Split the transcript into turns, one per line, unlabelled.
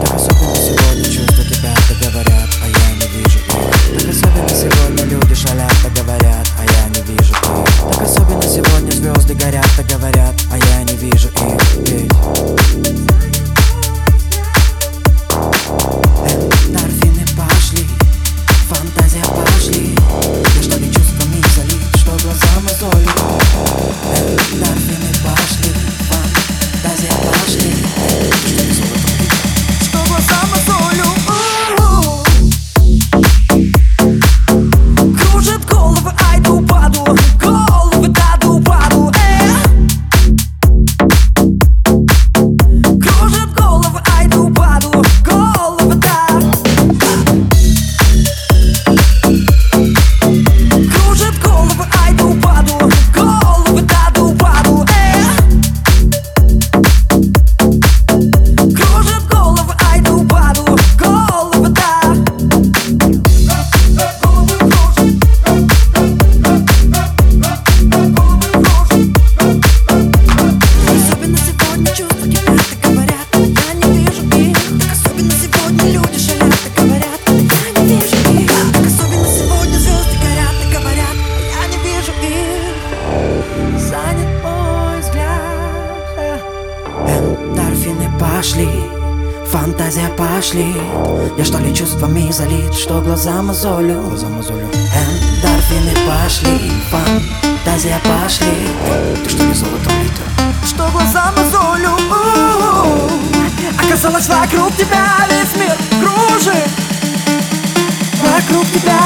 Так особенно сегодня чувства кипят, да а я не вижу их. Так особенно сегодня люди шалят, да а я не вижу их. Так особенно сегодня звезды горят, да а я не вижу их. Ведь... Эндорфины пошли, фантазия пошли. Я что не чувствами залит, что глаза мозоль пошли Фантазия пошли. Я что ли чувствами залит, что глаза мозолю? Глаза мозолю. Эндорфины пошли Фантазия пошли. Ты что ли золотом лито? Что глаза мозолю? Оказалось вокруг тебя весь мир кружит. Вокруг тебя